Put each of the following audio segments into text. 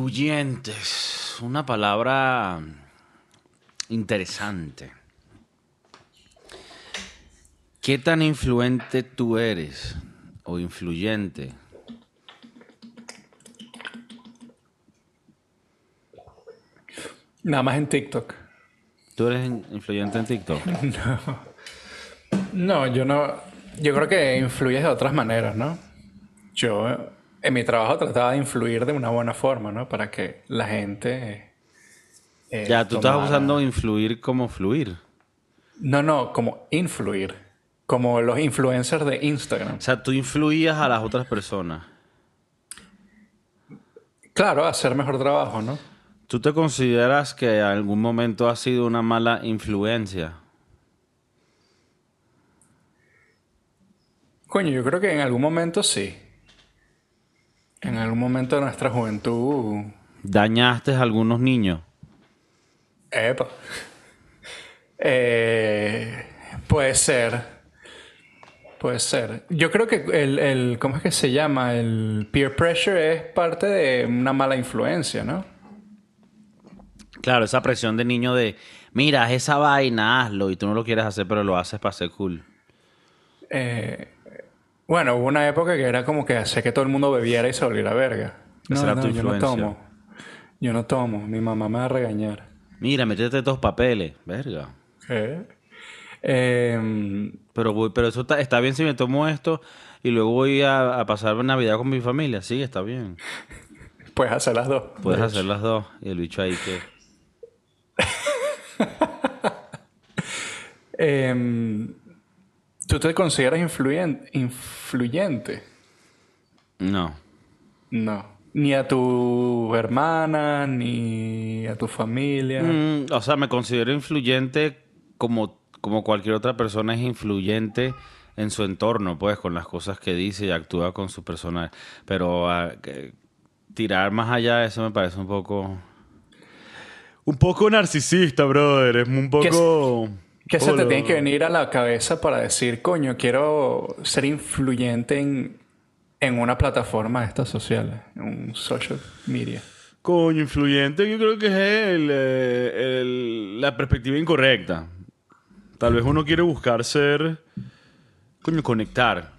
Influyentes. Una palabra interesante. ¿Qué tan influente tú eres? O influyente. Nada más en TikTok. ¿Tú eres in- influyente en TikTok? No, yo no. Yo creo que influyes de otras maneras, ¿no? Yo en mi trabajo trataba de influir de una buena forma, ¿no? Para que la gente. eh, ya, tú estás usando influir como fluir. No, no, como influir. Como los influencers de Instagram. O sea, tú influías a las otras personas. Claro, hacer mejor trabajo, ¿no? ¿Tú te consideras que en algún momento has sido una mala influencia? Coño, yo creo que en algún momento sí. En algún momento de nuestra juventud. ¿Dañaste a algunos niños? Epa. Eh, puede ser. Puede ser. Yo creo que el, el- ¿Cómo es que se llama? El peer pressure es parte de una mala influencia, ¿no? Claro, esa presión de niño de, mira, haz esa vaina, hazlo, y tú no lo quieres hacer, pero lo haces para ser cool. Eh, bueno, hubo una época que era como que hacía que todo el mundo bebiera y se volviera verga. No, no, tu yo no tomo. Yo no tomo. Mi mamá me va a regañar. Mira, métete estos papeles, verga. ¿Qué? Eh, Pero, voy, pero eso está, está bien si me tomo esto y luego voy a, a pasar Navidad con mi familia. Sí, está bien. puedes hacer las dos. Puedes de hacer las dos. Y el bicho ahí que... Em, ¿Tú te consideras influyen- influyente? No. No. Ni a tu hermana, ni a tu familia. Mm, o sea, me considero influyente como, como cualquier otra persona es influyente en su entorno, pues, con las cosas que dice y actúa con su personal. Pero ah, que- tirar más allá de eso me parece un poco... Un poco narcisista, brother. Es un poco... ¿Qué se te Hola. tiene que venir a la cabeza para decir, coño, quiero ser influyente en, en una plataforma de estas sociales, en un social media? Coño, influyente, yo creo que es el, eh, el- la perspectiva incorrecta. Tal vez uno quiere buscar ser. Coño, conectar.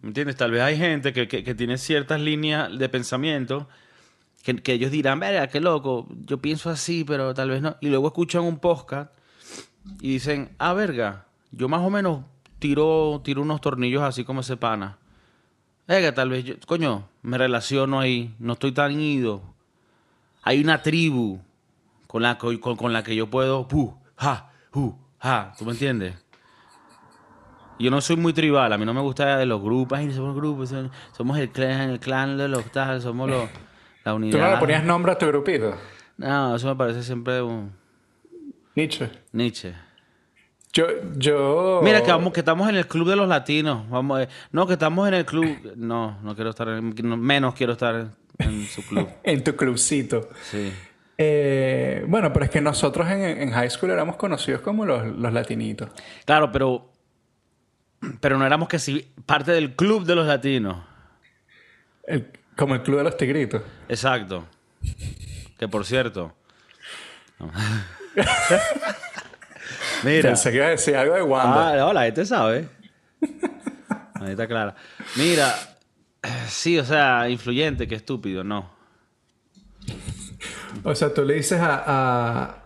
¿Me entiendes? Tal vez hay gente que, que- que tiene ciertas líneas de pensamiento que, que ellos dirán, verga, qué loco, yo pienso así, pero tal vez no. Y luego escuchan un podcast y dicen, ah, verga, yo más o menos tiro, tiro unos tornillos así como ese pana. Verga, tal vez yo, coño, me relaciono ahí, no estoy tan ido. Hay una tribu con la, que- con, con la que yo puedo, pu, ja, hu, ja, ¿tú me entiendes? Yo no soy muy tribal, a mí no me gusta de los grupos, ay, somos grupos, somos el clan, el clan de los tal, somos los, la unidad. ¿Tú no le ponías nombre a tu grupito? No, eso me parece siempre un Nietzsche. Nietzsche. Yo, yo... Mira, que, vamos, que estamos en el club de los latinos. Vamos, eh, no, que estamos en el club. No, no quiero estar en, no, menos quiero estar en su club. En tu clubcito. Sí. Eh, bueno, pero es que nosotros en, en high school éramos conocidos como los, los latinitos. Claro, pero. Pero no éramos que si parte del club de los latinos. El- como el club de los tigritos. Exacto. Que por cierto. no. Mira. Pensé que iba a decir algo de Wanda. Ah, no, la gente sabe. Ahí está clara. Mira, sí, o sea, influyente, qué estúpido, no. O sea, tú le dices a, a,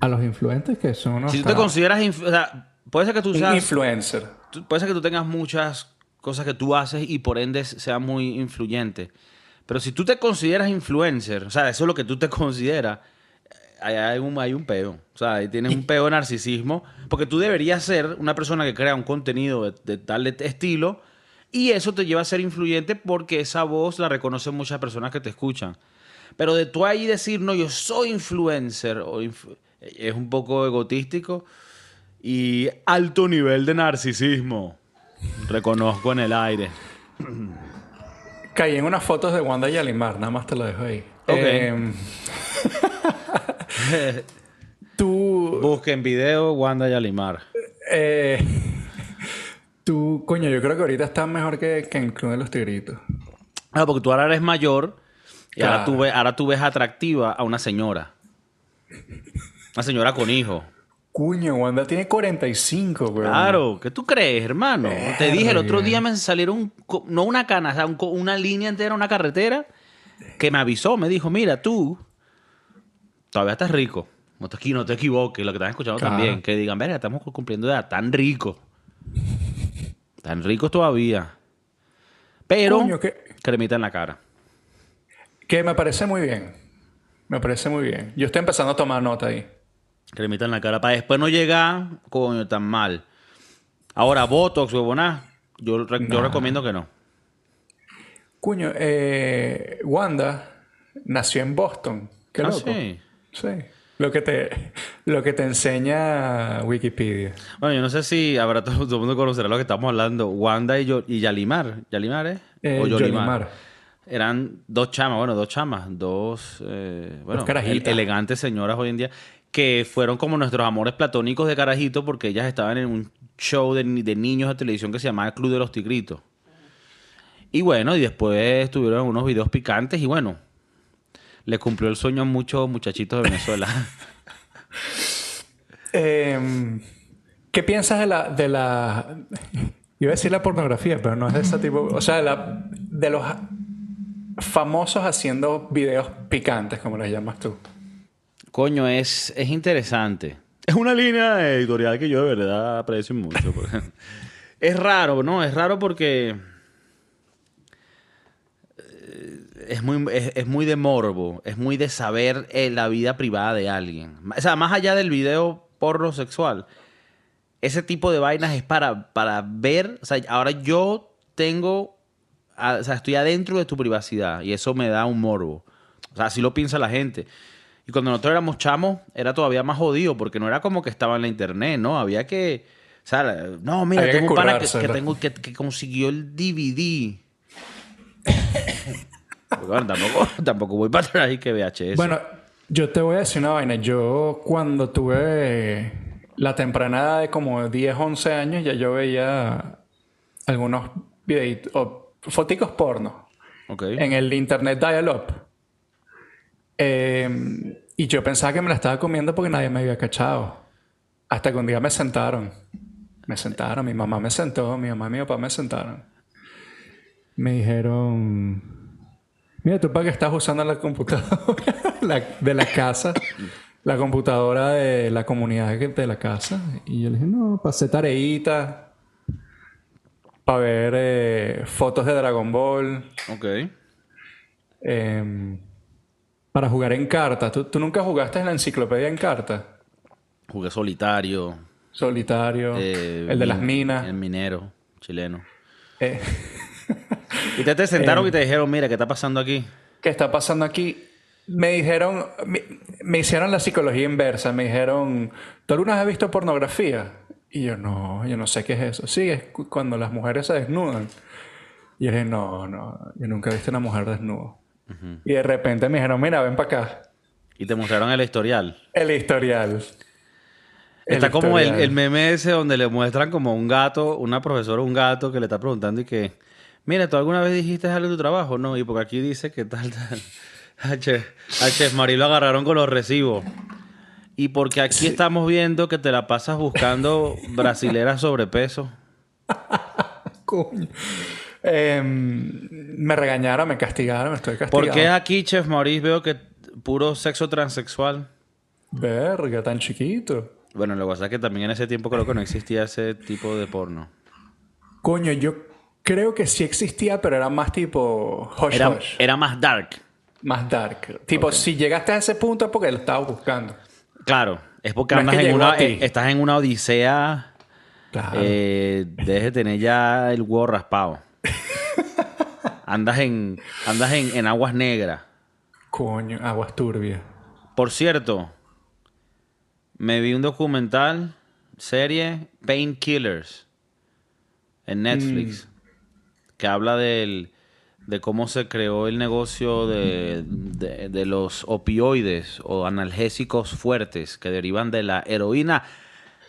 a los influentes que son unos... Si tú te consideras, o sea, puede ser que tú Un seas, influencer. puede ser que tú tengas muchas cosas que tú haces y por ende sea muy influyente. Pero si tú te consideras influencer, o sea, eso es lo que tú te consideras, hay, un, hay un peo. O sea, ahí tienes un peo de narcisismo. Porque tú deberías ser una persona que crea un contenido de, de tal estilo y eso te lleva a ser influyente porque esa voz la reconocen muchas personas que te escuchan. Pero de tú ahí decir, no, yo soy influencer, o inf- es un poco egotístico y alto nivel de narcisismo. Reconozco en el aire. Caí en unas fotos de Wanda y Alimar, nada más te lo dejo ahí. Ok. Em, tú, Busquen video Wanda Yalimar. eh, tú, coño, yo creo que ahorita estás mejor que, que en el Club de los Tigritos. Ah, porque tú ahora eres mayor Y ahora, tú ves, ahora tú ves atractiva a una señora. Una señora con hijos. Cuño, Wanda tiene 45, weón. Claro, ¿qué tú crees, hermano? Te dije, el otro día me salieron, no una cana, o sea, una línea entera, una carretera, que me avisó, me dijo, mira, tú todavía estás rico. No te, no te equivoques, lo que están escuchando Claro. también. Que digan, verga, estamos cumpliendo edad, tan rico. Tan ricos todavía. Pero, Coño, ¿qué? cremita en la cara. Que me parece muy bien. Me parece muy bien. Yo estoy empezando a tomar nota ahí. Cremita en la cara para después no llegar, coño, tan mal. Ahora, Botox, huevona, yo, re- yo recomiendo que no. Cuño, eh, Wanda nació en Boston. Qué Ah, loco. sí. Sí. Lo que te, lo que te enseña Wikipedia. Bueno, yo no sé si habrá todo, todo el mundo conocerá lo que estamos hablando. Wanda y, yo, y Yalimar. ¿Yalimar, eh? Eh, o Yolimar. Yolimar. Eran dos chamas, bueno, dos chamas, dos, eh, bueno, Dos elegantes señoras hoy en día, que fueron como nuestros amores platónicos de carajito porque ellas estaban en un show de, de niños de televisión que se llamaba Club de los Tigritos. Y bueno, y después tuvieron unos videos picantes y bueno, le cumplió el sueño a muchos muchachitos de Venezuela. Eh, ¿Qué piensas de la, de la... Iba a decir la pornografía, pero no es de ese tipo... O sea, de, la- de los famosos haciendo videos picantes, como les llamas tú. Coño, es, es interesante. Es una línea editorial que yo de verdad aprecio mucho. porque- es raro, ¿no? Es raro porque eh, es muy, es, es muy de morbo, es muy de saber eh, la vida privada de alguien. O sea, más allá del video porno sexual, ese tipo de vainas es para, para ver, o sea, ahora yo tengo, a- o sea, estoy adentro de tu privacidad y eso me da un morbo. O sea, así lo piensa la gente. Y cuando nosotros éramos chamos, era todavía más jodido porque no era como que estaba en la internet, ¿no? Había que, o sea, no, mira, Había que tengo un pana que, que tengo, que, que consiguió el DVD. Porque, bueno, tampoco, tampoco voy para atrás y que VHS. Bueno, yo te voy a decir una vaina. Yo cuando tuve la temprana edad de como 10, 11 años, ya yo veía algunos videitos o foticos porno en el internet dial-up. Eh, y yo pensaba que me la estaba comiendo porque nadie me había cachado. Hasta que un día me sentaron. Me sentaron, mi mamá me sentó, mi mamá y mi papá me sentaron. Me dijeron, mira, tú para qué estás usando la computadora la- de la casa, la computadora de la comunidad que- de la casa. Y yo le dije, no, pasé tareita para ver eh, fotos de Dragon Ball. Ok. Em, para jugar en cartas. ¿Tú, tú nunca jugaste en la enciclopedia en cartas? Jugué solitario. Solitario. eh, el de las min- minas. El minero chileno. Eh, Y te, te sentaron Eh. y te dijeron, mira, ¿qué está pasando aquí? ¿Qué está pasando aquí? Me dijeron, me, me hicieron la psicología inversa. Me dijeron, ¿tú alguna vez has visto pornografía? Y yo, no, yo no sé qué es eso. Sí, es cu- cuando las mujeres se desnudan. Y yo dije, no, no, yo nunca he visto una mujer desnuda. Y de repente me dijeron, mira, ven para acá. Y te mostraron el historial. El historial. El Está como el, el meme ese donde le muestran como un gato, una profesora, un gato que le está preguntando y que, mira, ¿tú alguna vez dijiste algo de tu trabajo? No, y porque aquí dice que tal, tal. A Chef, a Chef Marí lo agarraron con los recibos. Y porque aquí estamos viendo que te la pasas buscando brasileras sobrepeso. Coño. Em, me regañaron, me castigaron, estoy castigado. ¿Por qué aquí, Chef Maurice, veo que puro sexo transexual? Verga, tan chiquito. Bueno, lo que pasa es que también en ese tiempo creo que no existía ese tipo de porno. Coño, yo creo que sí existía, pero era más tipo hush Era, hush. era más dark. Más dark. Tipo, si llegaste a ese punto es porque lo estabas buscando. Claro, es porque No es andas que en una, eh, estás en una odisea. Claro. Eh, debes de tener ya el huevo raspado. andas en, andas en, en aguas negras. Coño, aguas turbias. Por cierto, me vi un documental, serie, Painkillers, en Netflix, que habla del, de cómo se creó el negocio de, de- de los opioides o analgésicos fuertes que derivan de la heroína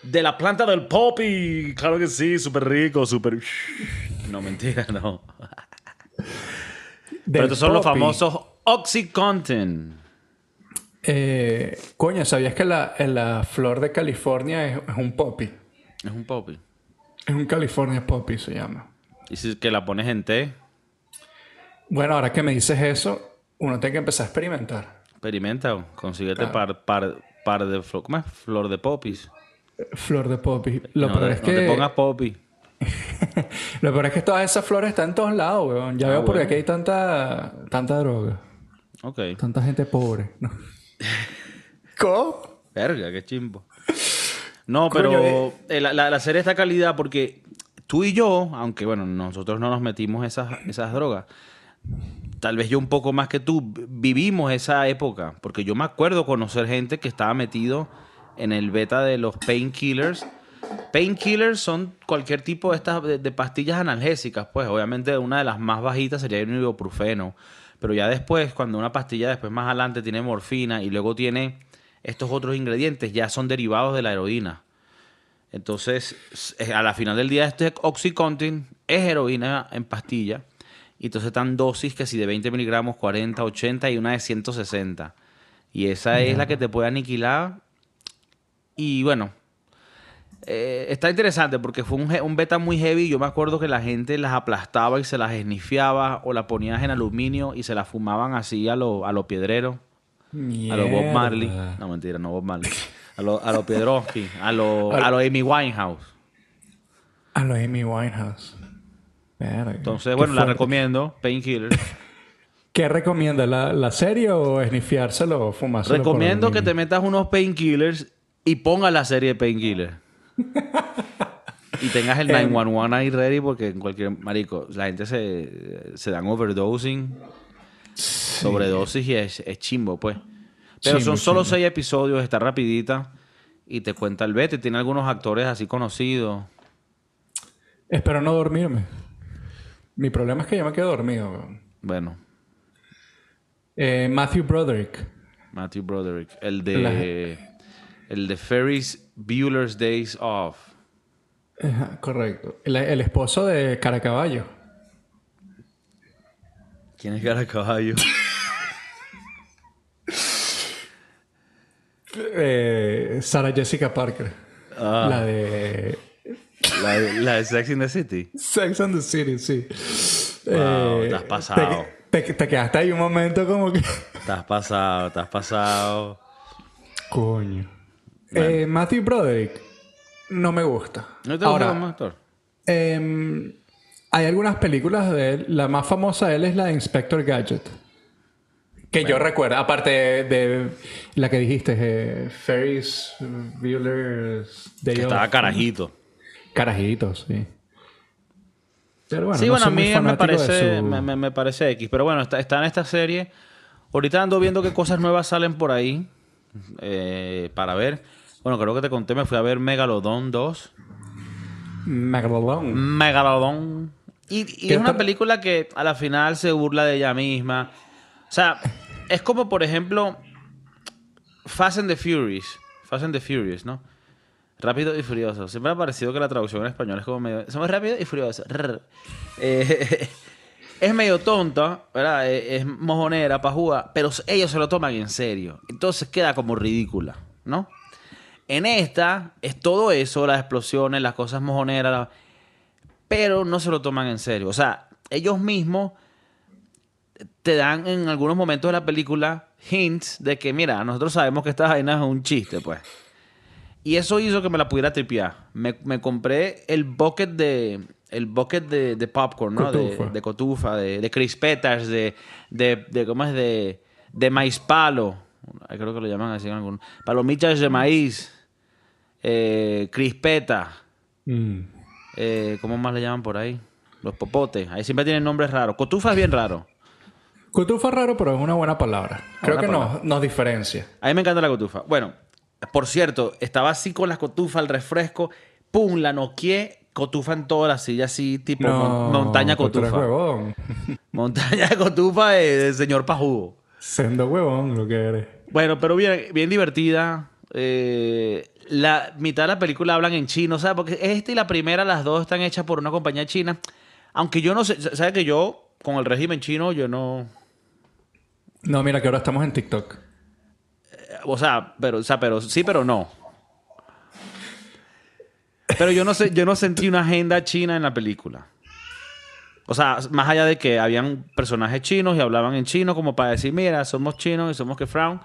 de la planta del poppy. Claro que sí, súper rico, súper... No, mentira, no. Pero estos son los famosos Oxycontin. Eh, coño, ¿sabías que la, la flor de California es, es un poppy? Es un poppy. Es un California poppy, se llama. Y si que la pones en té, Bueno, ahora que me dices eso, uno tiene que empezar a experimentar. experimenta, consíguete Claro. par, par, par de flor, ¿cómo es? flor de popis. Flor de poppy. Lo no, peor es no que... te pongas poppy. Lo peor es que todas esas flores están en todos lados, weón. Ya Ah, veo por bueno. qué hay tanta, tanta droga. Ok. Tanta gente pobre. ¿no? ¿Cómo? Verga, qué chimbo. No, pero eh. eh, la, la- la serie está calidad porque tú y yo, aunque bueno, nosotros no nos metimos esas, esas drogas, tal vez yo un poco más que tú, vi- vivimos esa época, porque yo me acuerdo conocer gente que estaba metido en el beta de los painkillers. Painkillers son cualquier tipo de estas de pastillas analgésicas, pues obviamente una de las más bajitas sería el ibuprofeno, pero ya después cuando una pastilla después más adelante tiene morfina y luego tiene estos otros ingredientes ya son derivados de la heroína. Entonces, a la final del día este Oxycontin es heroína en pastilla y entonces están dosis que si de 20 miligramos, 40, 80 y una de 160. Y esa es la que te puede aniquilar y bueno, eh, está interesante porque fue un, beta muy heavy. Yo me acuerdo que la gente las aplastaba y se las esnifiaba o la ponías en aluminio y se las fumaban así a lo, a lo piedrero, a lo Bob Marley. No, mentira, no Bob Marley. A lo, a lo Piedrowski, a lo, Al- a lo Amy Winehouse. A lo Amy Winehouse. Verga. Entonces, bueno, la recomiendo, Painkiller. ¿Qué recomienda? ¿La, la serie o esnifiárselo o fumárselo? Recomiendo que te metas unos painkillers y pongas la serie de painkillers. y tengas el Em. 911 ahí ready porque en cualquier marico, la gente se, se dan overdosing, sobredosis y es, es chimbo, pues. Pero son solo seis episodios, está rapidita y te cuenta el vete. Tiene algunos actores así conocidos. Espero no dormirme. Mi problema es que yo me quedo dormido. Bueno, Eh, Matthew Broderick. Matthew Broderick, el de el de Ferris Bueller's Days Off. Ajá, correcto. El, el esposo de Caracaballo. ¿Quién es cara Eh, Sarah Jessica Parker. Ah. La de La, la de Sex in the City. Sex and the City, sí. Wow, Eh, te has pasado. Te, te- te quedaste ahí un momento como que... Te has pasado, te has pasado. Coño. Eh, Matthew Broderick no me gusta. ¿No te Ahora, gusta actor? em, hay algunas películas de él. La más famosa de él es la de Inspector Gadget. Que yo recuerdo, aparte de, de la que dijiste, eh, Ferris Bueller's Day Que estaba carajito. Carajitos, sí. Pero bueno, sí, no bueno, a mí me parece, su- me, me- me parece X. Pero bueno, está, está en esta serie. Ahorita ando viendo qué cosas nuevas salen por ahí. eh, para ver. Bueno, creo que te conté, me fui a ver Megalodon 2. Megalodon. Megalodon. Y, y ¿Qué es una película que a la final se burla de ella misma. O sea, es como, por ejemplo, Fast and the Furious. Fast and the Furious, ¿no? Rápido y Furioso. Siempre me ha parecido que la traducción en español es como medio... Somos rápidos y furiosos. Eh, es medio tonta, ¿verdad? Eh, Es mojonera, pajúa, pero ellos se lo toman en serio. Entonces queda como ridícula, ¿no? En esta es todo eso, las explosiones, las cosas mojoneras, pero no se lo toman en serio. O sea, ellos mismos te dan en algunos momentos de la película hints de que, mira, nosotros sabemos que esta vaina es un chiste, pues. Y eso hizo que me la pudiera tripear. Me, me compré el bucket de el bucket de, de popcorn, ¿no? De- Cotufa. De, cotufa, de, de crispetas, de, de, de ¿cómo es? De, de maíz palo. Creo que lo llaman así en algunos. Palomitas de maíz. Eh, crispeta. Mm. Eh, ¿Cómo más le llaman por ahí? Los popotes. Ahí siempre tienen nombres raros. Cotufa es bien raro. Cotufa es raro, pero es una buena palabra. Creo Buena que palabra. nos, nos diferencia. A mí me encanta la cotufa. Bueno, por cierto, estaba así con la cotufa, el refresco. ¡Pum! La noqueé. Cotufa en toda la silla, así, tipo mon- montaña cotufa. huevón. Montaña de cotufa de- del señor Pajugo. Sendo huevón lo que eres. Bueno, pero bien, bien divertida. Eh, la mitad de la película hablan en chino, ¿sabes? Porque esta y la primera, las dos están hechas por una compañía china. Aunque yo no sé, ¿sabes que yo con el régimen chino yo no... No, mira que ahora estamos en TikTok. O sea, pero, o sea, pero sí, pero no. Pero yo no sé, yo no sentí una agenda china en la película. O sea, más allá de que habían personajes chinos y hablaban en chino como para decir, mira, somos chinos y somos que frown.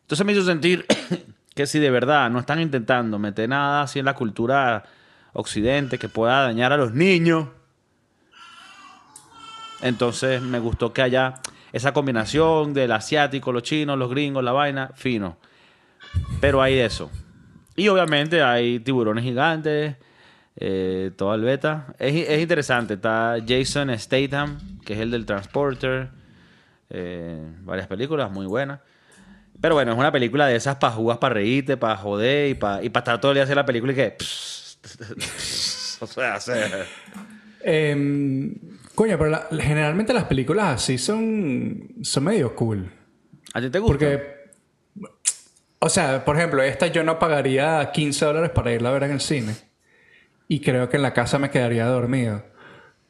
Entonces me hizo sentir que si de verdad no están intentando meter nada así en la cultura occidente que pueda dañar a los niños, entonces me gustó que haya esa combinación del asiático, los chinos, los gringos, la vaina, fino. Pero hay eso. Y obviamente hay tiburones gigantes, eh, todo el beta. Es, es interesante. Está Jason Statham, que es el del Transporter. Eh, varias películas muy buenas. Pero bueno, es una película de esas para jugar, para reírte, para joder y para y pa estar todo el día hacer la película y que. o sea, hacer. Em, coño, pero la- generalmente las películas así son, son medio cool. ¿A ti te gusta? Porque, o sea, por ejemplo, esta yo no pagaría 15 dólares para irla a ver en el cine. Y creo que en la casa me quedaría dormido.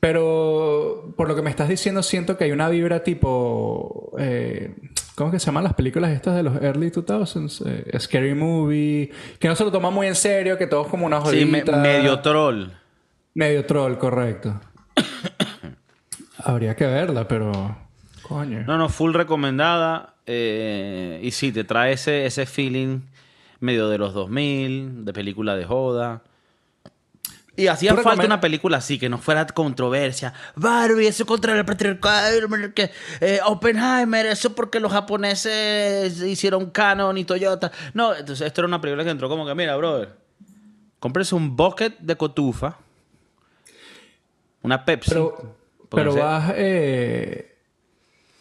Pero por lo que me estás diciendo, siento que hay una vibra tipo. eh, ¿Cómo que se llaman las películas estas de los early 2000s? Eh, Scary Movie. Que no se lo toma muy en serio, que todo es como una sí, me- jodita. medio troll. Medio troll, correcto. Habría que verla, pero. Coño. No, no, full recomendada. eh, y sí, te trae ese, ese feeling medio de los 2000, de película de joda. Y hacía ¿Tú falta una película así, que no fuera controversia. Barbie, eso contra el patriarcado. que, eh, Oppenheimer, eso porque los japoneses hicieron Canon y Toyota. No, entonces esto era una película que entró como que, mira, brother, cómprese un bucket de cotufa, una Pepsi. Pero, pero vas. eh,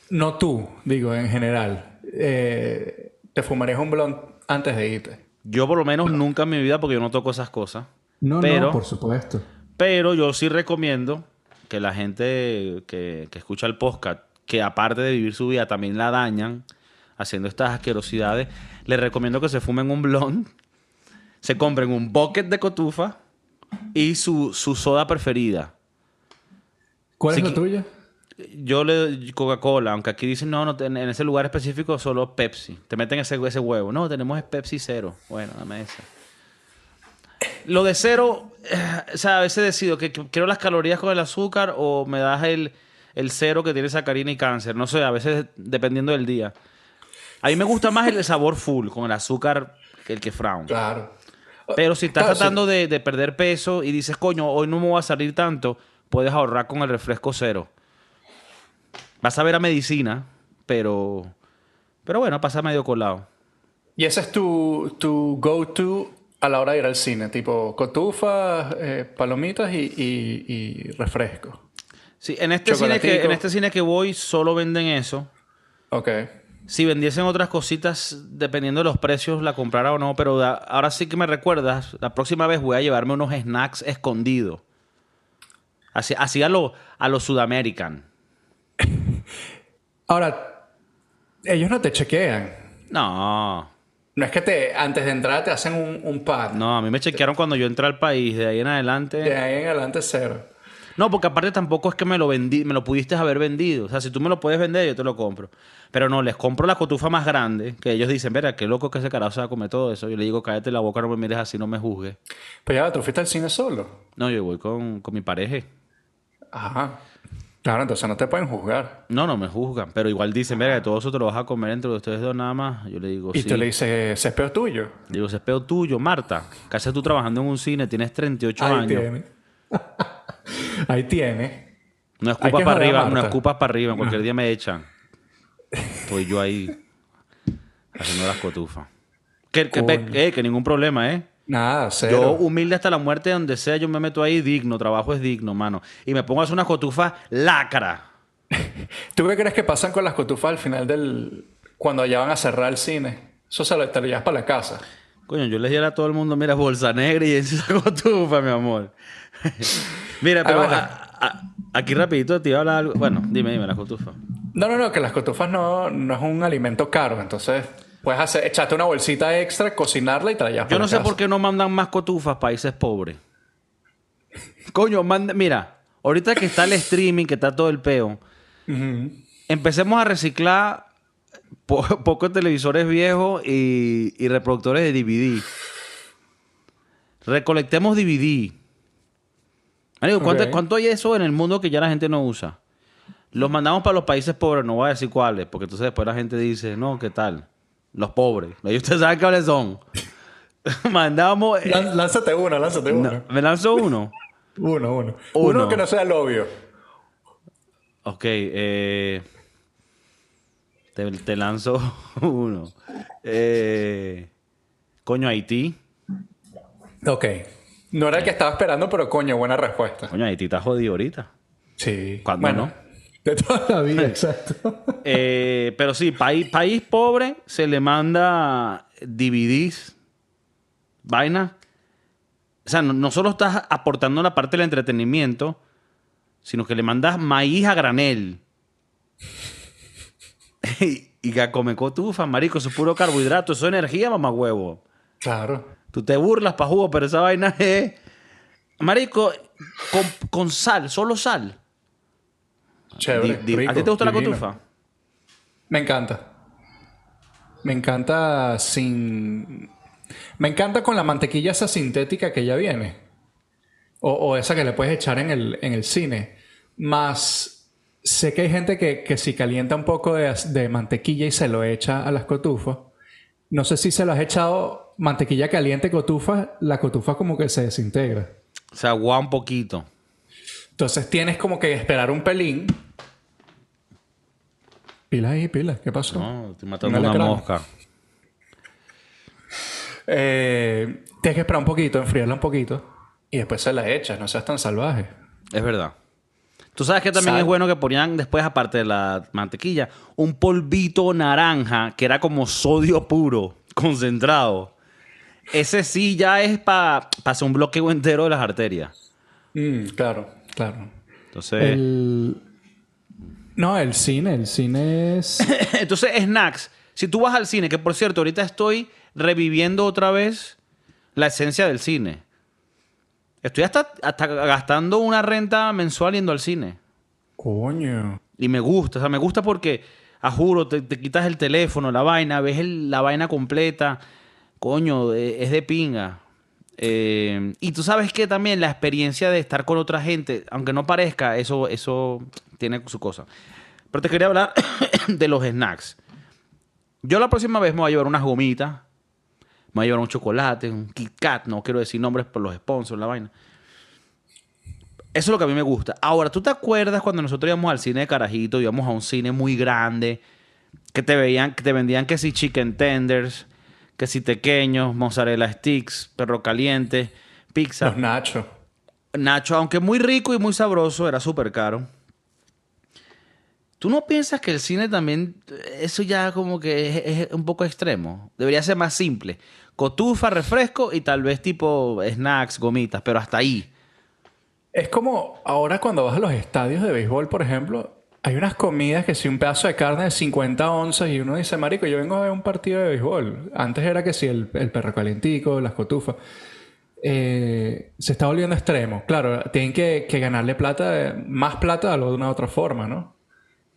no tú, digo, en general. eh, te fumarías un blunt antes de irte. Yo por lo menos nunca en mi vida, porque yo no toco esas cosas. No, pero, no, por supuesto. Pero yo sí recomiendo que la gente que, que escucha el podcast, que aparte de vivir su vida también la dañan haciendo estas asquerosidades, les recomiendo que se fumen un blond, se compren un bucket de cotufa y su, su soda preferida. ¿Cuál es la tuya? Yo le doy Coca-Cola, aunque aquí dicen, no, no, en ese lugar específico solo Pepsi. Te meten ese, ese huevo. No, tenemos Pepsi cero. Bueno, dame esa. Lo de cero, eh, o sea, a veces decido que quiero las calorías con el azúcar o me das el, el cero que tiene sacarina y cáncer. No sé, a veces dependiendo del día. A mí me gusta más el sabor full, con el azúcar que el que frown. Claro. Pero si estás Claro, sí. tratando de, de perder peso y dices, coño, hoy no me voy a salir tanto, puedes ahorrar con el refresco cero. Vas a ver a medicina, pero. Pero bueno, pasa medio colado. Y ese es tu, tu go-to a la hora de ir al cine. Tipo cotufas, eh, palomitas y, y, y refresco. Sí, en este, cine que, en este cine que voy solo venden eso. Ok. Si vendiesen otras cositas, dependiendo de los precios, la comprara o no. Pero da- ahora sí que me recuerdas, la próxima vez voy a llevarme unos snacks escondidos. Así, así a lo, a lo Sudamerican. Ahora, ellos no te chequean. No, No es que te antes de entrar te hacen un, un pad. no, a mí me chequearon cuando yo entré al país. De ahí en adelante. De ahí en adelante cero. No, porque aparte tampoco es que me lo vendí, me lo pudiste haber vendido. O sea, si tú me lo puedes vender, yo te lo compro. Pero no, les compro la cotufa más grande, que ellos dicen, verá, qué loco que ese carajo se va a comer todo eso. Yo le digo, cállate la boca, no me mires así, no me juzgues. Pero ya, tú fuiste al cine solo. No, yo voy con, con mi pareja. Ajá. Claro, entonces no te pueden juzgar. No, no me juzgan, pero igual dicen, verá, que todo eso te lo vas a comer entre ustedes dos nada más. Yo le digo, Y sí. tú le dices, ese es peor tuyo. Digo, ese es peo tuyo, Marta. ¿Qué haces tú trabajando en un cine? Tienes 38 Ahí años. tiene. Ahí tiene. No escupas para arriba, no escupas para arriba. En cualquier día me echan. Estoy yo ahí haciendo las cotufas. Que, que, Coño. eh, que ningún problema, ¿eh? Nada, Yo cero. humilde hasta la muerte, donde sea, yo me meto ahí digno. Trabajo es digno, mano. Y me pongo a hacer unas cotufas lacra. ¿Tú qué crees que pasan con las cotufas al final del... cuando ya van a cerrar el cine? Eso se lo, te lo llevas para la casa. Coño, yo les diera a todo el mundo, mira, bolsa negra y esa cotufa, mi amor. mira, pero Ah, a- a- aquí rapidito te iba a hablar algo. Bueno, dime, dime, la cotufa. No, no, no, que las cotufas no, no es un alimento caro. Entonces, puedes hacer, echarte una bolsita extra, cocinarla y te la llevas Yo no sé casa. por qué no mandan más cotufas a países pobres. Coño, manda, mira, ahorita que está el streaming, que está todo el peo, empecemos a reciclar po- pocos televisores viejos y, y reproductores de DVD. Recolectemos DVD. Marico, ¿cuánto, Ok. cuánto hay eso en el mundo que ya la gente no usa? Los mandamos para los países pobres, no voy a decir cuáles, porque entonces después la gente dice, no, ¿qué tal? Los pobres. Y ustedes saben cuáles son. Mandamos... eh, Lán- Lánzate uno, lánzate uno. no, me lanzo uno. Uno, uno. Uno. Uno que no sea el obvio. Ok, eh, te, te lanzo uno. Eh, coño, Haití. Ok. No era el que estaba esperando, pero coño, buena respuesta. Coño, Haití está jodido ahorita. Sí. ¿Cuándo bueno, no? De toda la vida, exacto. Eh, pero sí, país, país pobre se le manda DVDs, vaina. O sea, no, no solo estás aportando la parte del entretenimiento, sino que le mandas maíz a granel. y, y que come cotufa, marico, eso es puro carbohidrato, eso es energía, mamá huevo. Claro. Tú te burlas pa' jugo, pero esa vaina es. Marico, con, con sal, solo sal. Chévere. Di- di- ¿A ti te gusta la cotufa? Me encanta. Me encanta sin. Me encanta con la mantequilla esa sintética que ya viene. O, o esa que le puedes echar en el, en el cine. Más sé que hay gente que, que si calienta un poco de, de mantequilla y se lo echa a las cotufas. No sé si se lo has echado mantequilla caliente cotufa, la cotufa como que se desintegra. Se agua un poquito. Entonces tienes como que esperar un pelín. Pila ahí, pila. ¿Qué pasó? No, estoy matando Un una alacrán. mosca. Eh, tienes que esperar un poquito, enfriarla un poquito. Y después se la echas, no seas tan salvaje. Es verdad. Tú sabes que también Sal. es bueno que ponían después, aparte de la mantequilla, un polvito naranja que era como sodio puro, concentrado. Ese sí ya es para hacer un bloqueo entero de las arterias. Mm, claro, claro. Entonces, El... No, el cine, el cine es... entonces, snacks. Si tú vas al cine, que por cierto, ahorita estoy reviviendo otra vez la esencia del cine. Estoy hasta, hasta gastando una renta mensual yendo al cine. Coño. Y me gusta, o sea, me gusta porque, a juro, te, te quitas el teléfono, la vaina, ves el- la vaina completa. Coño, eh, es de pinga. Eh, y tú sabes que también la experiencia de estar con otra gente, aunque no parezca, eso, eso tiene su cosa. Pero te quería hablar de los snacks. Yo la próxima vez me voy a llevar unas gomitas, me voy a llevar un chocolate, un Kit Kat, no quiero decir nombres por los sponsors, la vaina. Eso es lo que a mí me gusta. Ahora, ¿tú te acuerdas cuando nosotros íbamos al cine de Carajito, íbamos a un cine muy grande, que te veían, que te vendían que si chicken tenders, que si pequeños, mozzarella sticks, perro caliente, pizza. Los nachos. Nacho, aunque muy rico y muy sabroso, era súper caro. ¿Tú no piensas que el cine también, eso ya como que es, es un poco extremo? Debería ser más simple. Cotufa, refresco y tal vez tipo snacks, gomitas, pero hasta ahí. Es como ahora cuando vas a los estadios de béisbol, por ejemplo, hay unas comidas que si un pedazo de carne de 50 onzas y uno dice, marico, yo vengo a ver un partido de béisbol. Antes era que si el, el perro calientico, las cotufas. Eh, se está volviendo extremo. Claro, tienen que, que ganarle plata, más plata de alguna otra forma, ¿no?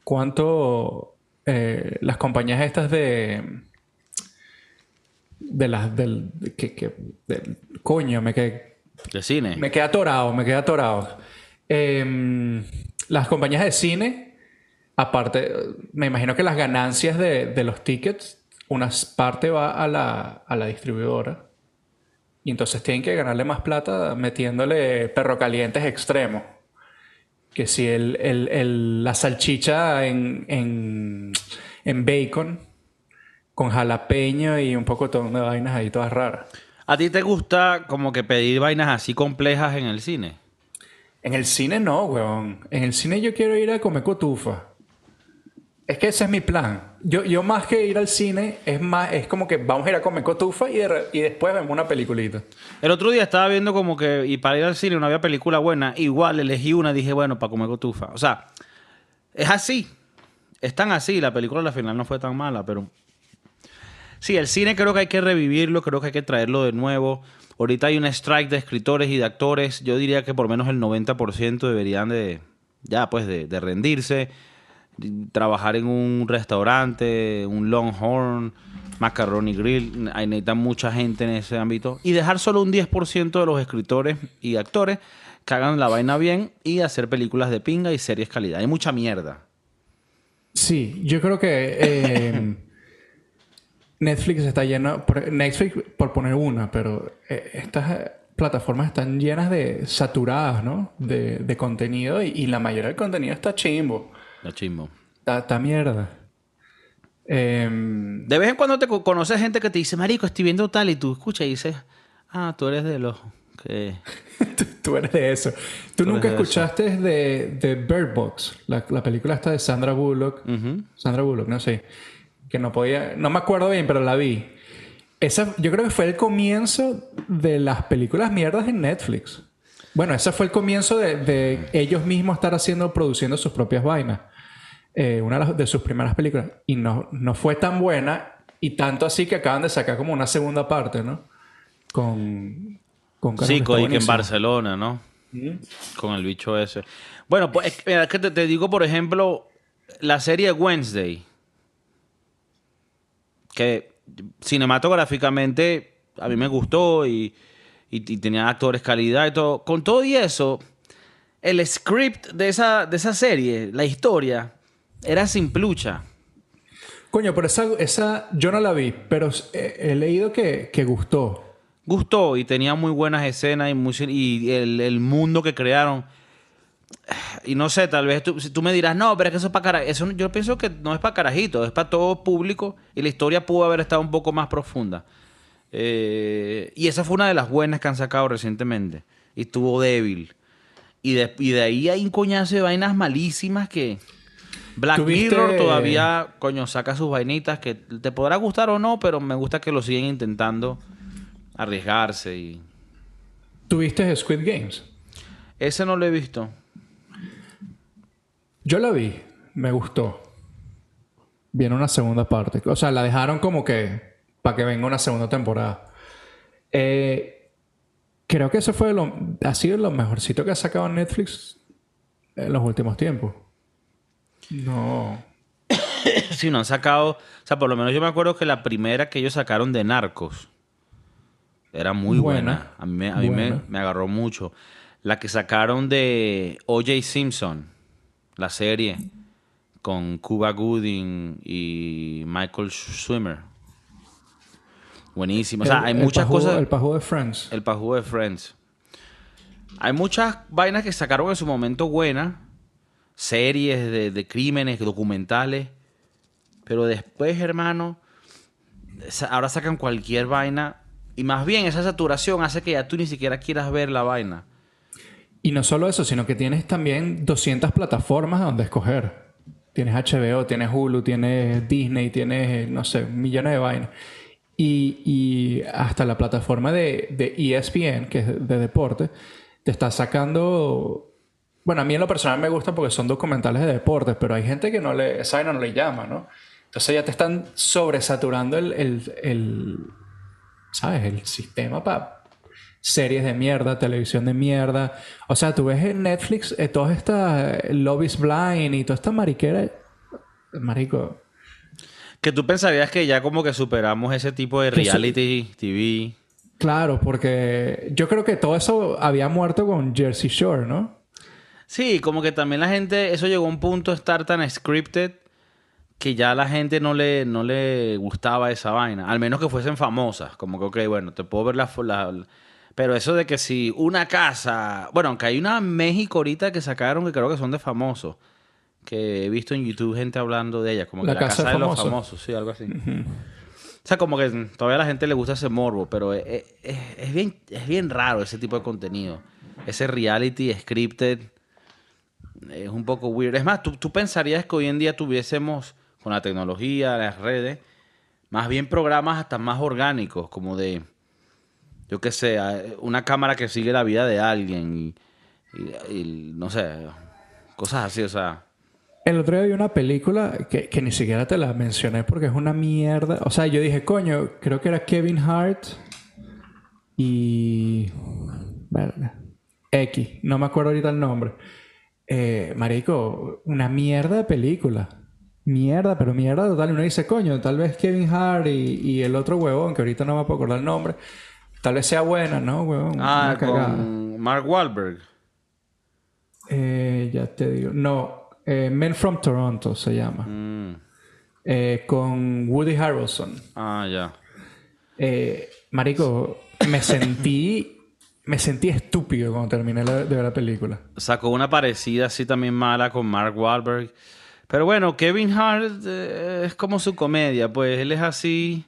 ¿Cuánto eh, las compañías estas de... De las del... Que, que, del- coño, me quedé... De cine. Me quedé atorado, me quedé atorado. Em, las compañías de cine, aparte, me imagino que las ganancias de, de los tickets, una parte va a la, a la distribuidora. Y entonces tienen que ganarle más plata metiéndole perro calientes extremos. Que si el, el- el- la salchicha en, en, en bacon, con jalapeño y un poco de vainas ahí todas raras. ¿A ti te gusta como que pedir vainas así complejas en el cine? En el cine no, weón. En el cine yo quiero ir a comer cotufa. Es que ese es mi plan. Yo, yo más que ir al cine, es más, es como que vamos a ir a comer cotufa y, después vemos una peliculita. El otro día estaba viendo como que, y para ir al cine no había película buena, igual elegí una, dije, bueno, para comer cotufa. O sea, es así. Es tan así. La película al final no fue tan mala, pero... Sí, el cine creo que hay que revivirlo, creo que hay que traerlo de nuevo. Ahorita hay un strike de escritores y de actores. Yo diría que por menos el 90% deberían de, ya pues, de rendirse. Trabajar en un restaurante, un Longhorn, Macaroni Grill, hay necesita mucha gente en ese ámbito. Y dejar solo un 10% de los escritores y actores que hagan la vaina bien y hacer películas de pinga y series calidad. Hay mucha mierda. Sí, yo creo que eh, Netflix está lleno. Netflix, por poner una, pero eh, estas plataformas están llenas de saturadas, ¿no? De, contenido y, la mayoría del contenido está chimbo. Chimbo. Está, mierda. Em, de vez en cuando te conoces gente que te dice, Marico, estoy viendo tal, y tú escuchas y dices, ah, tú eres de los que. tú, eres de eso. ¿Tú, nunca escuchaste de, de, Bird Box, la, película esta de Sandra Bullock? Sandra Bullock, no sé. Que no podía. No me acuerdo bien, pero la vi. Esa, yo creo que fue el comienzo de las películas mierdas en Netflix. Bueno, ese fue el comienzo de, ellos mismos estar haciendo, produciendo sus propias vainas. Eh, una de sus primeras películas. Y no, no fue tan buena. Y tanto así que acaban de sacar como una segunda parte, ¿no? Con. con sí, con, en Barcelona, ¿no? Con el bicho ese. Bueno, pues es que te, te digo, por ejemplo, la serie Wednesday. Que cinematográficamente a mí me gustó y, tenía actores calidad y todo. Con todo y eso, el script de esa, de esa serie, la historia, era simplucha. Coño, pero esa, esa yo no la vi, pero he, leído que, gustó. Gustó y tenía muy buenas escenas y, y el, mundo que crearon. Y no sé, tal vez tú, tú me dirás, no, pero es que eso es para carajitos. yo pienso que no es para carajitos, es para todo público y la historia pudo haber estado un poco más profunda. Eh, y esa fue una de las buenas que han sacado recientemente. Y estuvo débil. Y de, de ahí hay un coñazo de vainas malísimas que. Black Mirror todavía, coño, saca sus vainitas que te podrá gustar o no, pero me gusta que lo siguen intentando arriesgarse y. ¿Tuviste Squid Games? Ese no lo he visto. Yo la vi, me gustó. Viene una segunda parte. O sea, la dejaron como que para que venga una segunda temporada. Eh, creo que eso fue lo, ha sido lo mejorcito que ha sacado Netflix en los últimos tiempos. No. sí, no han sacado. O sea, por lo menos yo me acuerdo que la primera que ellos sacaron de Narcos era muy buena. A mí, a mí me, me, agarró mucho. La que sacaron de O.J. Simpson la serie con Cuba Gooding y Michael Swimmer. Buenísimo. O sea, hay muchas cosas. El pajú de Friends. El pajú de Friends. Hay muchas vainas que sacaron en su momento buenas. Series de, crímenes, documentales. Pero después, hermano, ahora sacan cualquier vaina. Y más bien esa saturación hace que ya tú ni siquiera quieras ver la vaina. Y no solo eso, sino que tienes también 200 plataformas donde escoger. Tienes HBO, tienes Hulu, tienes Disney, tienes, no sé, millones de vainas. Y, hasta la plataforma de, de, ESPN, que es de deporte, te está sacando... Bueno, a mí en lo personal me gusta porque son documentales de deportes, pero hay gente que no le, esa no le llama, ¿no? Entonces ya te están sobresaturando el, el, el ¿sabes? El sistema para series de mierda, televisión de mierda. O sea, tú ves en Netflix eh, toda esta eh, Love is Blind y toda esta mariquera. Marico. Que tú pensarías que ya como que superamos ese tipo de reality TV. Claro, porque yo creo que todo eso había muerto con Jersey Shore, ¿no? Sí, como que también la gente, eso llegó a un punto de estar tan scripted que ya la gente no le, no le gustaba esa vaina. Al menos que fuesen famosas. Como que, ok, bueno, te puedo ver la, la pero eso de que si una casa. Bueno, aunque hay una en México ahorita que sacaron que creo que son de famosos. Que he visto en YouTube gente hablando de ella. Como que la, casa, de, los famosos, sí, algo así. O sea, como que todavía a la gente le gusta ese morbo, pero es, es, bien, es bien raro ese tipo de contenido. Ese reality scripted es un poco weird. Es más, ¿tú, tú pensarías que hoy en día tuviésemos, con la tecnología, las redes, más bien programas hasta más orgánicos, como de yo qué sé, una cámara que sigue la vida de alguien y, no sé, cosas así, o sea. El otro día vi una película que, ni siquiera te la mencioné porque es una mierda. O sea, yo dije, coño, creo que era Kevin Hart y. X, no me acuerdo ahorita el nombre. Eh, marico, una mierda de película. Mierda, pero mierda total. Uno dice, coño, tal vez Kevin Hart y, y el otro huevón, que ahorita no me puedo acordar el nombre, tal vez sea buena, ¿no, huevón? Ah, con Mark Wahlberg. Eh, ya te digo. No, eh, Men from Toronto se llama. Mm. Eh, con Woody Harrelson. Ah, ya. Marico, me sentí... me sentí estúpido cuando terminé la- de ver la película. Sacó una parecida así también mala con Mark Wahlberg. Pero bueno, Kevin Hart eh, es como su comedia, pues él es así,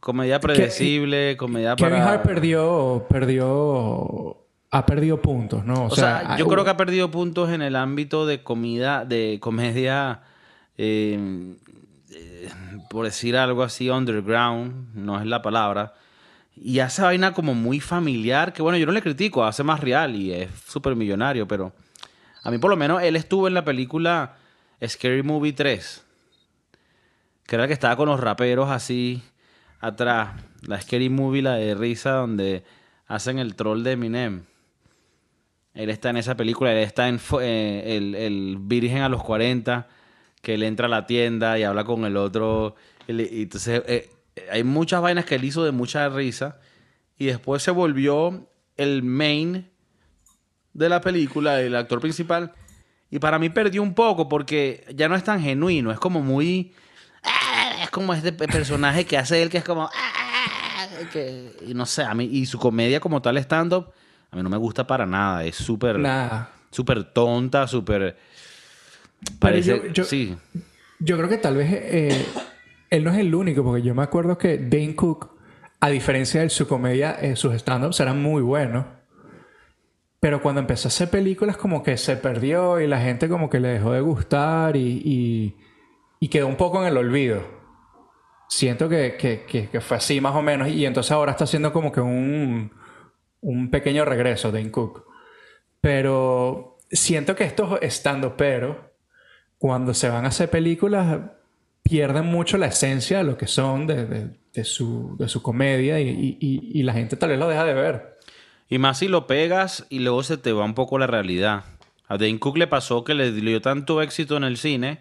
comedia predecible, comedia Kevin para... Hart perdió... Perdió... Ha perdido puntos, ¿no? O sea, yo creo que ha perdido puntos en el ámbito de comida, de comedia, eh, eh, por decir algo así, underground, no es la palabra. Y hace vaina como muy familiar, que bueno, yo no le critico, hace más real y es súper millonario, pero a mí por lo menos él estuvo en la película Scary Movie 3, que era la que estaba con los raperos así atrás. La Scary Movie, la de risa, donde hacen el troll de Eminem. Él está en esa película, él está en eh, el, el Virgen a los 40, que él entra a la tienda y habla con el otro. Y, entonces eh, hay muchas vainas que él hizo de mucha risa. Y después se volvió el main de la película, el actor principal. Y para mí perdió un poco porque ya no es tan genuino, es como muy... ah, Es como este pe- personaje que hace él que es como... ah, que- y no sé, a mí... Y su comedia como tal stand-up, a mí no me gusta para nada. Es súper... Súper tonta, súper... Parece... yo- yo- Sí. Yo creo que tal vez eh, él no es el único, porque yo me acuerdo que Dane Cook, a diferencia de su comedia, eh, sus stand-ups eran muy buenos. Pero cuando empezó a hacer películas, como que se perdió y la gente como que le dejó de gustar y, y- quedó un poco en el olvido. Siento que, que- que- fue así más o menos. Y entonces ahora está haciendo como que un, un pequeño regreso, Dane Cook. Pero siento que estos stand pero cuando se van a hacer películas, pierden mucho la esencia de lo que son de, de- de su, de su comedia y, y- y- y la gente tal vez lo deja de ver. Y más si lo pegas y luego se te va un poco la realidad. A Dane Cook le pasó que le dio tanto éxito en el cine.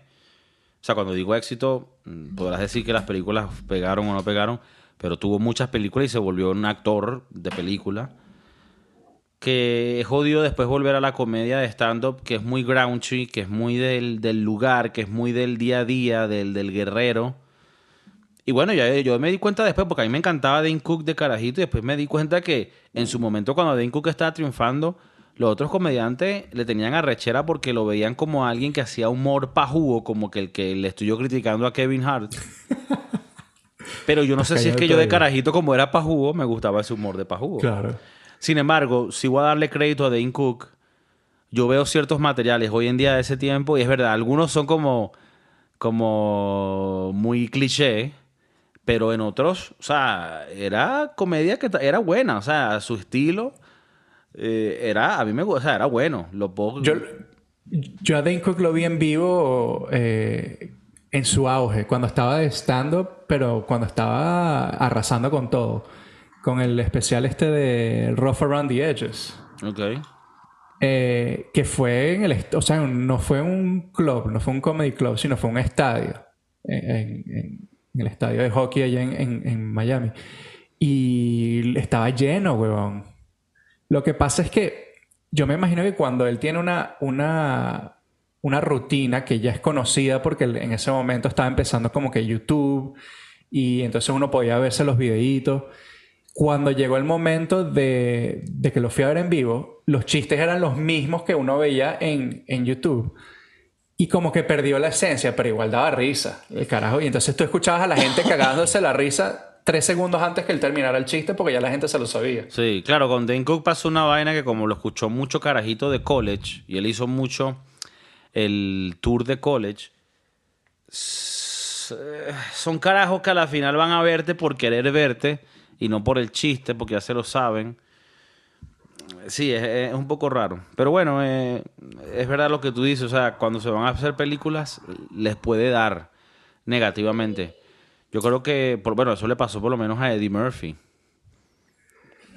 O sea, cuando digo éxito, mm, podrás decir que las películas pegaron o no pegaron, pero tuvo muchas películas y se volvió un actor de película. Que es jodido después volver a la comedia de stand-up, que es muy grouchy, que es muy del, del lugar, que es muy del día a día, del, del guerrero. Y bueno, ya, yo me di cuenta después, porque a mí me encantaba Dane Cook de carajito, y después me di cuenta que en su momento cuando Dane Cook estaba triunfando, los otros comediantes le tenían arrechera porque lo veían como alguien que hacía humor pajugo, como que el que le estoy yo criticando a Kevin Hart. Pero yo no sé si es que yo de carajito, como era pajugo, me gustaba ese humor de pajugo. Claro. Sin embargo, si voy a darle crédito a Dane Cook, yo veo ciertos materiales hoy en día de ese tiempo y es verdad, algunos son como, como muy cliché, pero en otros, o sea, era comedia que era buena, o sea, su estilo eh, era, a mí me gusta, era bueno. Lo puedo- Yo, yo a Dane Cook lo vi en vivo eh, en su auge, cuando estaba de pero cuando estaba arrasando con todo. Con el especial este de Rough Around the Edges. Ok. Eh, que fue en el... O sea, no fue un club, no fue un comedy club, sino fue un estadio. En, en- en- en el estadio de hockey allá en, Miami. Y estaba lleno, huevón. Lo que pasa es que yo me imagino que cuando él tiene una, una, una rutina que ya es conocida porque en ese momento estaba empezando como que YouTube y entonces uno podía verse los videitos. Cuando llegó el momento de, de que lo fui a ver en vivo, los chistes eran los mismos que uno veía en, en YouTube. Y como que perdió la esencia, pero igual daba risa, el carajo. Y entonces tú escuchabas a la gente cagándose la risa tres segundos antes que él terminara el chiste porque ya la gente se lo sabía. Sí, claro, con Dane Cook pasó una vaina que como lo escuchó mucho carajito de college y él hizo mucho el tour de college, eh, son carajos que a la final van a verte por querer verte y no por el chiste, porque ya se lo saben. Sí, es, es un poco raro. Pero bueno, eh, es verdad lo que tú dices. O sea, cuando se van a hacer películas, les puede dar negativamente. Yo creo que, por, bueno, eso le pasó por lo menos a Eddie Murphy.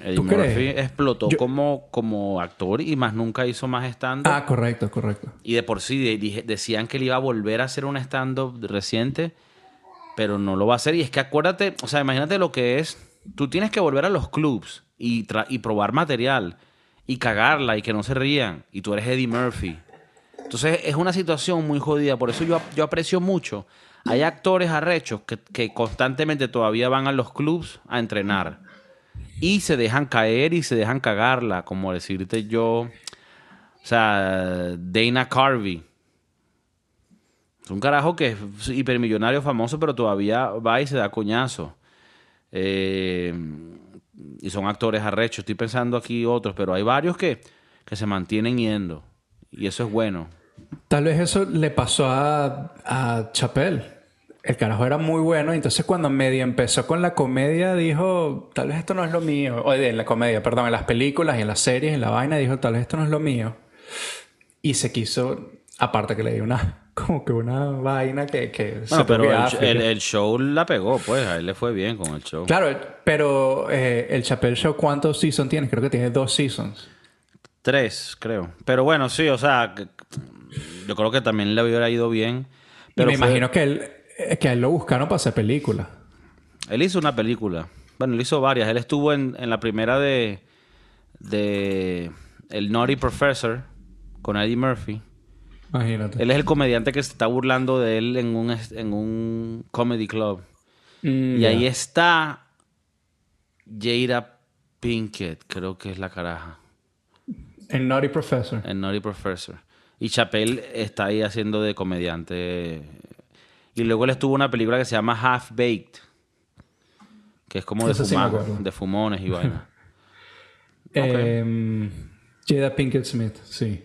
Eddie ¿Tú Murphy crees? explotó Yo- como, como actor y más nunca hizo más stand-up. Ah, correcto, correcto. Y de por sí de- decían que él iba a volver a hacer un stand-up reciente, pero no lo va a hacer. Y es que acuérdate, o sea, imagínate lo que es. Tú tienes que volver a los clubs y, y probar material y cagarla y que no se rían. Y tú eres Eddie Murphy. Entonces es una situación muy jodida. Por eso yo, yo aprecio mucho. Hay actores arrechos que, que constantemente todavía van a los clubs a entrenar. Y se dejan caer y se dejan cagarla. Como decirte yo. O sea, Dana Carvey. Es un carajo que es hipermillonario famoso, pero todavía va y se da coñazo. Eh, y son actores arrechos. Estoy pensando aquí otros, pero hay varios que, que se mantienen yendo. Y eso es bueno. Tal vez eso le pasó a, a Chappelle. El carajo era muy bueno, entonces cuando medio empezó con la comedia dijo, tal vez esto no es lo mío. O en la comedia, perdón, en las películas y en las series, en la vaina, dijo, tal vez esto no es lo mío. Y se quiso, aparte que le dio una, como que una vaina que, que se Bueno, pero el, el- el show la pegó, pues. A él le fue bien con el show. Claro, pero eh, el Chappelle Show, ¿cuántos seasons tiene? Creo que tiene dos seasons. Tres, creo. Pero bueno, sí, o sea, yo creo que también le hubiera ido bien. Y Pero me fue- imagino que él, eh, que a él lo buscaron para hacer película. Él hizo una película. Bueno, él hizo varias. Él estuvo en, en la primera de, de El Naughty Professor con Eddie Murphy. Imagínate. Él es el comediante que se está burlando de él en un, en un comedy club. Mm, Y ahí está Jada Pinkett, creo que es la caraja. El Naughty Professor. El Naughty Professor. Y Chappelle está ahí haciendo de comediante. Y luego él estuvo en una película que se llama Half Baked. Que es como de, Eso sí me fuma- acuerdo. de fumones y vaina. Em, Jada Pinkett Smith, sí.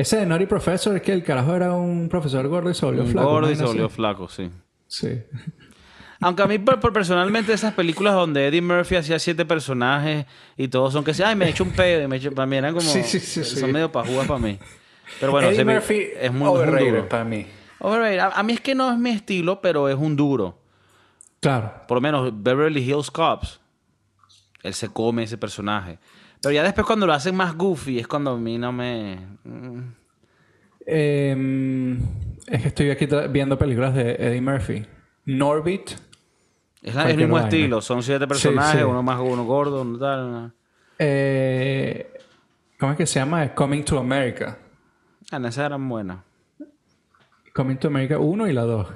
Ese de Naughty Professor es que el carajo era un profesor gordo y se volvió flaco. gordo y se volvió flaco, sí. Sí. Aunque a mí personalmente esas películas donde Eddie Murphy hacía siete personajes y todos son que sí, ay, me he hecho un pedo. y me he hecho- para mí eran como... Sí, sí, sí, sí. Son medio pajúas para mí. Pero bueno, Eddie se Murphy es muy overrated duro. para mí. Overrated. A, a mí es que no es mi estilo, pero es un duro. Claro. Por lo menos Beverly Hills Cops. Él se come ese personaje. Pero ya después cuando lo hacen más goofy es cuando a mí no me... Em, es que estoy aquí viendo películas de Eddie Murphy. Norbit. Es la- el mismo vaina. estilo. Son siete personajes, sí. uno más uno gordo, uno tal. eh, ¿Cómo es que se llama? Coming to America. Ah, esas eran buenas. Coming to America 1 y la 2.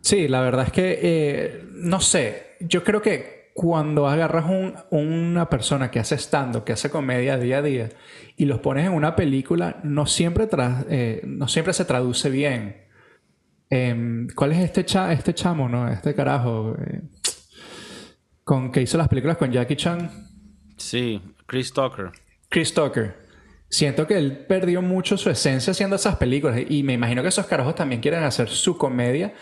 Sí, la verdad es que, eh, no sé, yo creo que cuando agarras un- una persona que hace stand que hace comedia día a día, y los pones en una película, no siempre, eh, no siempre se traduce bien. Em, ¿Cuál es este, cha- este chamo, no? Este carajo. eh, con que hizo las películas con Jackie Chan. Sí, Chris Tucker. Chris Tucker. Siento que él perdió mucho su esencia haciendo esas películas y me imagino que esos carajos también quieren hacer su comedia,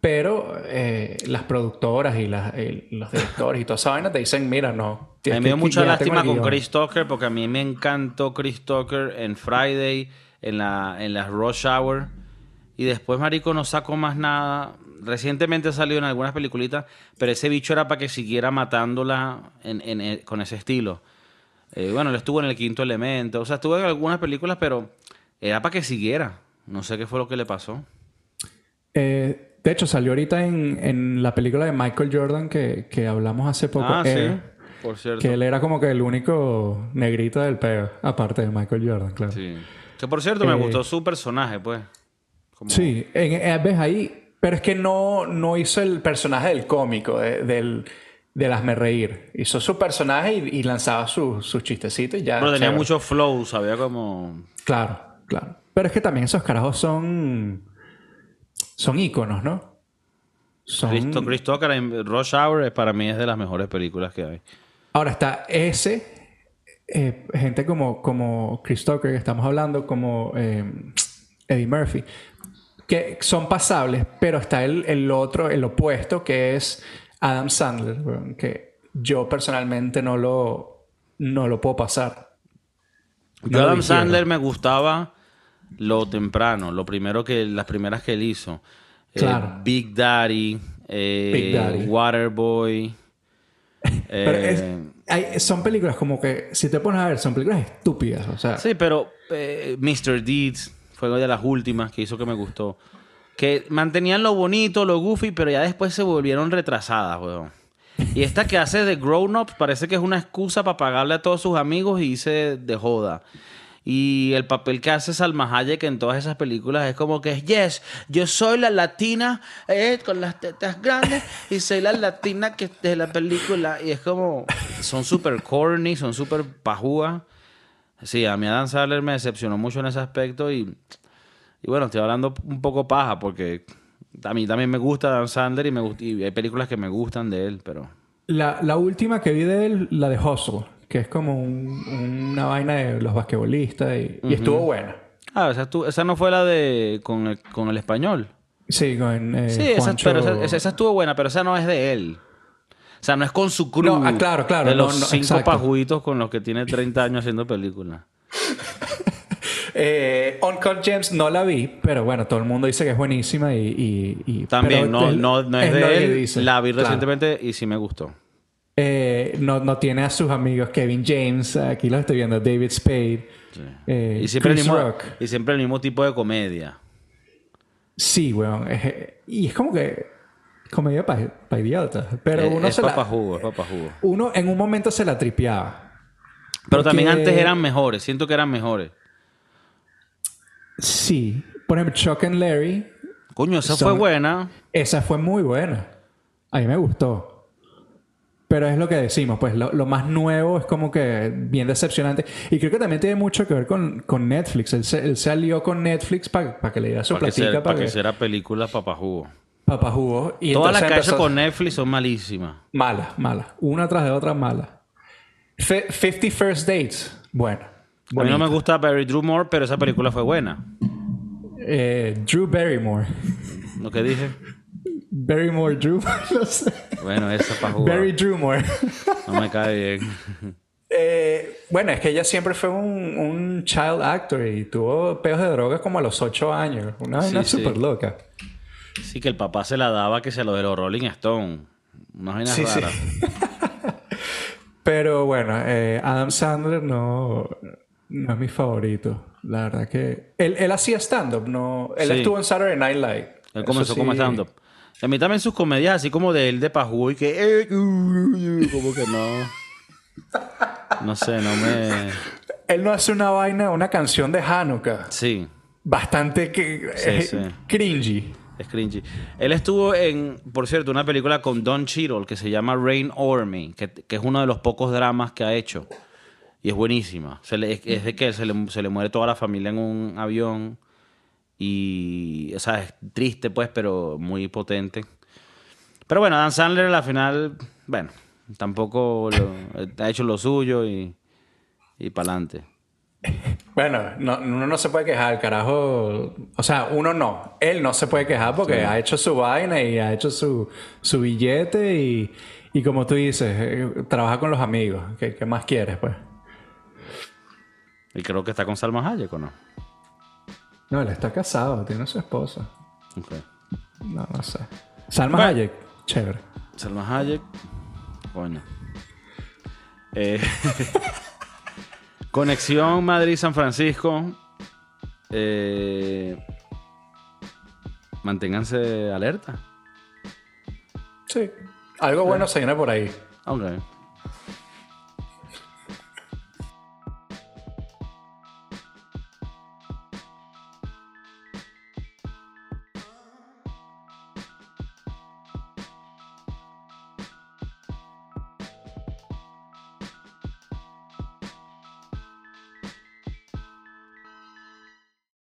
pero eh, las productoras y las- los directores y toda esa vaina te dicen, mira, no. A mí tienes me dio mucha lástima con guion". Chris Tucker porque a mí me encantó Chris Tucker en Friday, en la, en la Rush Hour. Y después, marico, no sacó más nada. Recientemente salió en algunas peliculitas, pero ese bicho era para que siguiera matándola en- en- en- con ese estilo. Eh, bueno, él estuvo en El Quinto Elemento. O sea, estuvo en algunas películas, pero era para que siguiera. No sé qué fue lo que le pasó. Eh, de hecho, salió ahorita en, en la película de Michael Jordan que, que hablamos hace poco, ah, sí. Por cierto. que él era como que el único negrito del peo, aparte de Michael Jordan, claro. Sí. Que por cierto, me Eh, gustó su personaje, pues. Como- Sí, en, en- ves ahí, pero es que no, no hizo el personaje del cómico, de, del, del hazme reír. Hizo su personaje y, y lanzaba sus sus chistecitos y ya. Pero tenía mucho flow, sabía como... Claro, claro. Pero es que también esos carajos son. Son íconos, ¿no? Son... Cristo, Chris Tucker en Rush Hour para mí es de las mejores películas que hay. Ahora está ese, eh, gente como, como Chris Tucker, que estamos hablando, como eh, Eddie Murphy, que son pasables, pero está el, el otro, el opuesto, que es Adam Sandler, que yo personalmente no lo, no lo puedo pasar. Yo No Adam. Sandler me gustaba lo temprano, lo primero que, las primeras que él hizo. Eh, Claro. Big Daddy, eh, Big Daddy. Waterboy. Pero es- eh, hay- son películas como que, si te pones a ver, son películas estúpidas. O sea, Sí, pero Mr. Deeds fue una de las últimas que hizo que me gustó. Que mantenían lo bonito, lo goofy, pero ya después se volvieron retrasadas, weón. Y esta que hace de Grown Ups parece que es una excusa para pagarle a todos sus amigos y irse de joda. Y el papel que hace Salma Hayek en todas esas películas es como que, yes, yo soy la latina eh, con las tetas grandes y soy la latina que de la película. Y es como, son súper corny, son súper pajúas. Sí, a mí Adam Sandler me decepcionó mucho en ese aspecto y, y bueno, estoy hablando un poco paja porque a mí también me gusta Adam Sandler y, me y hay películas que me gustan de él, pero... la, la última que vi de él, la de Hustle, que es como un- una vaina de los basquetbolistas y, y estuvo buena. Ah, esa, estu- esa no fue la de con el, con el español. Sí, con eh, Sí, esa, pero esa, estuvo buena, pero esa no es de él. O sea, no es con su crew. No, ah, claro, claro, De los no, cinco exacto. pajuitos con los que tiene 30 años haciendo películas. Eh, Uncut Gems no la vi, pero bueno, todo el mundo dice que es buenísima y... y- y- También, no, no, no es, de él. La vi Claro. recientemente y sí me gustó. Eh, no, no tiene a sus amigos Kevin James, aquí los estoy viendo, David Spade, eh, Y siempre, el mismo, Rock. y siempre el mismo tipo de comedia. Sí, weón. es- y es como que comedia para idiotas. Pero Eh, uno es se la- es papajugo. uno en un momento se la tripeaba. Pero también antes eran mejores. Siento que eran mejores. Sí. Por ejemplo, Chuck and Larry, Coño, esa Son- fue buena. esa fue muy buena. A mí me gustó. Pero es lo que decimos, pues lo, lo más nuevo es como que bien decepcionante. Y creo que también tiene mucho que ver con, con Netflix. Él se, él se alió con Netflix para que le diera su que, platica para pa' que que, sea película papajugo. papá jugó. Y Todas las que ha hecho empezó- con Netflix son malísimas. Mala, mala. Una tras de otra mala. Fe- 50 First Dates. Bueno. A mí no me gusta Barry Drew Moore, pero esa película fue buena. Eh, Drew Barrymore. Lo que dije. Barrymore Drew. no sé. Bueno, esa pajugo. Barry Drewmore. No me cae bien. Eh, bueno, es que ella siempre fue un, un child actor y tuvo peos de drogas como a los 8 años. Una vaina Sí, sí. súper loca. Sí, que el papá se la daba que se lo de los Rolling Stone. Unas vainas Sí, raras. Pero bueno, eh, Adam Sandler no, no es mi favorito. La verdad que... Él, él hacía stand-up, ¿no? Él estuvo en Saturday Night Live. Él comenzó como stand-up. A mí también sus comedias, así como de él de Pajú y que. Como que no. No sé, no me. Él no hace una vaina, una canción de Hanukkah. Sí, Bastante que, Sí, eh, sí. cringy. es cringy. Él estuvo en, por cierto, una película con Don Cheadle que se llama Rain Over Me, que, que es uno de los pocos dramas que ha hecho. Y es buenísima. Se le- es, es de que se le, se le muere toda la familia en un avión. Y, o sea, es triste, pues, pero muy potente. Pero bueno, Dan Sandler al final, bueno, tampoco lo- ha hecho lo suyo y, y para adelante. Bueno, no, uno no se puede quejar, carajo. O sea, uno no. Él no se puede quejar porque ha hecho su vaina y ha hecho su, su billete y, y como tú dices, eh, trabaja con los amigos. ¿Qué, qué más quieres, pues? Y creo que está con Salma Hayek, ¿o no? No, él está casado, tiene su esposa. Ok. No, no sé. Salma Bueno. Hayek, chévere. Salma Hayek, coño. Eh, conexión Madrid-San Francisco. Eh, manténganse alerta. Sí. Algo bueno se viene por ahí. Ok.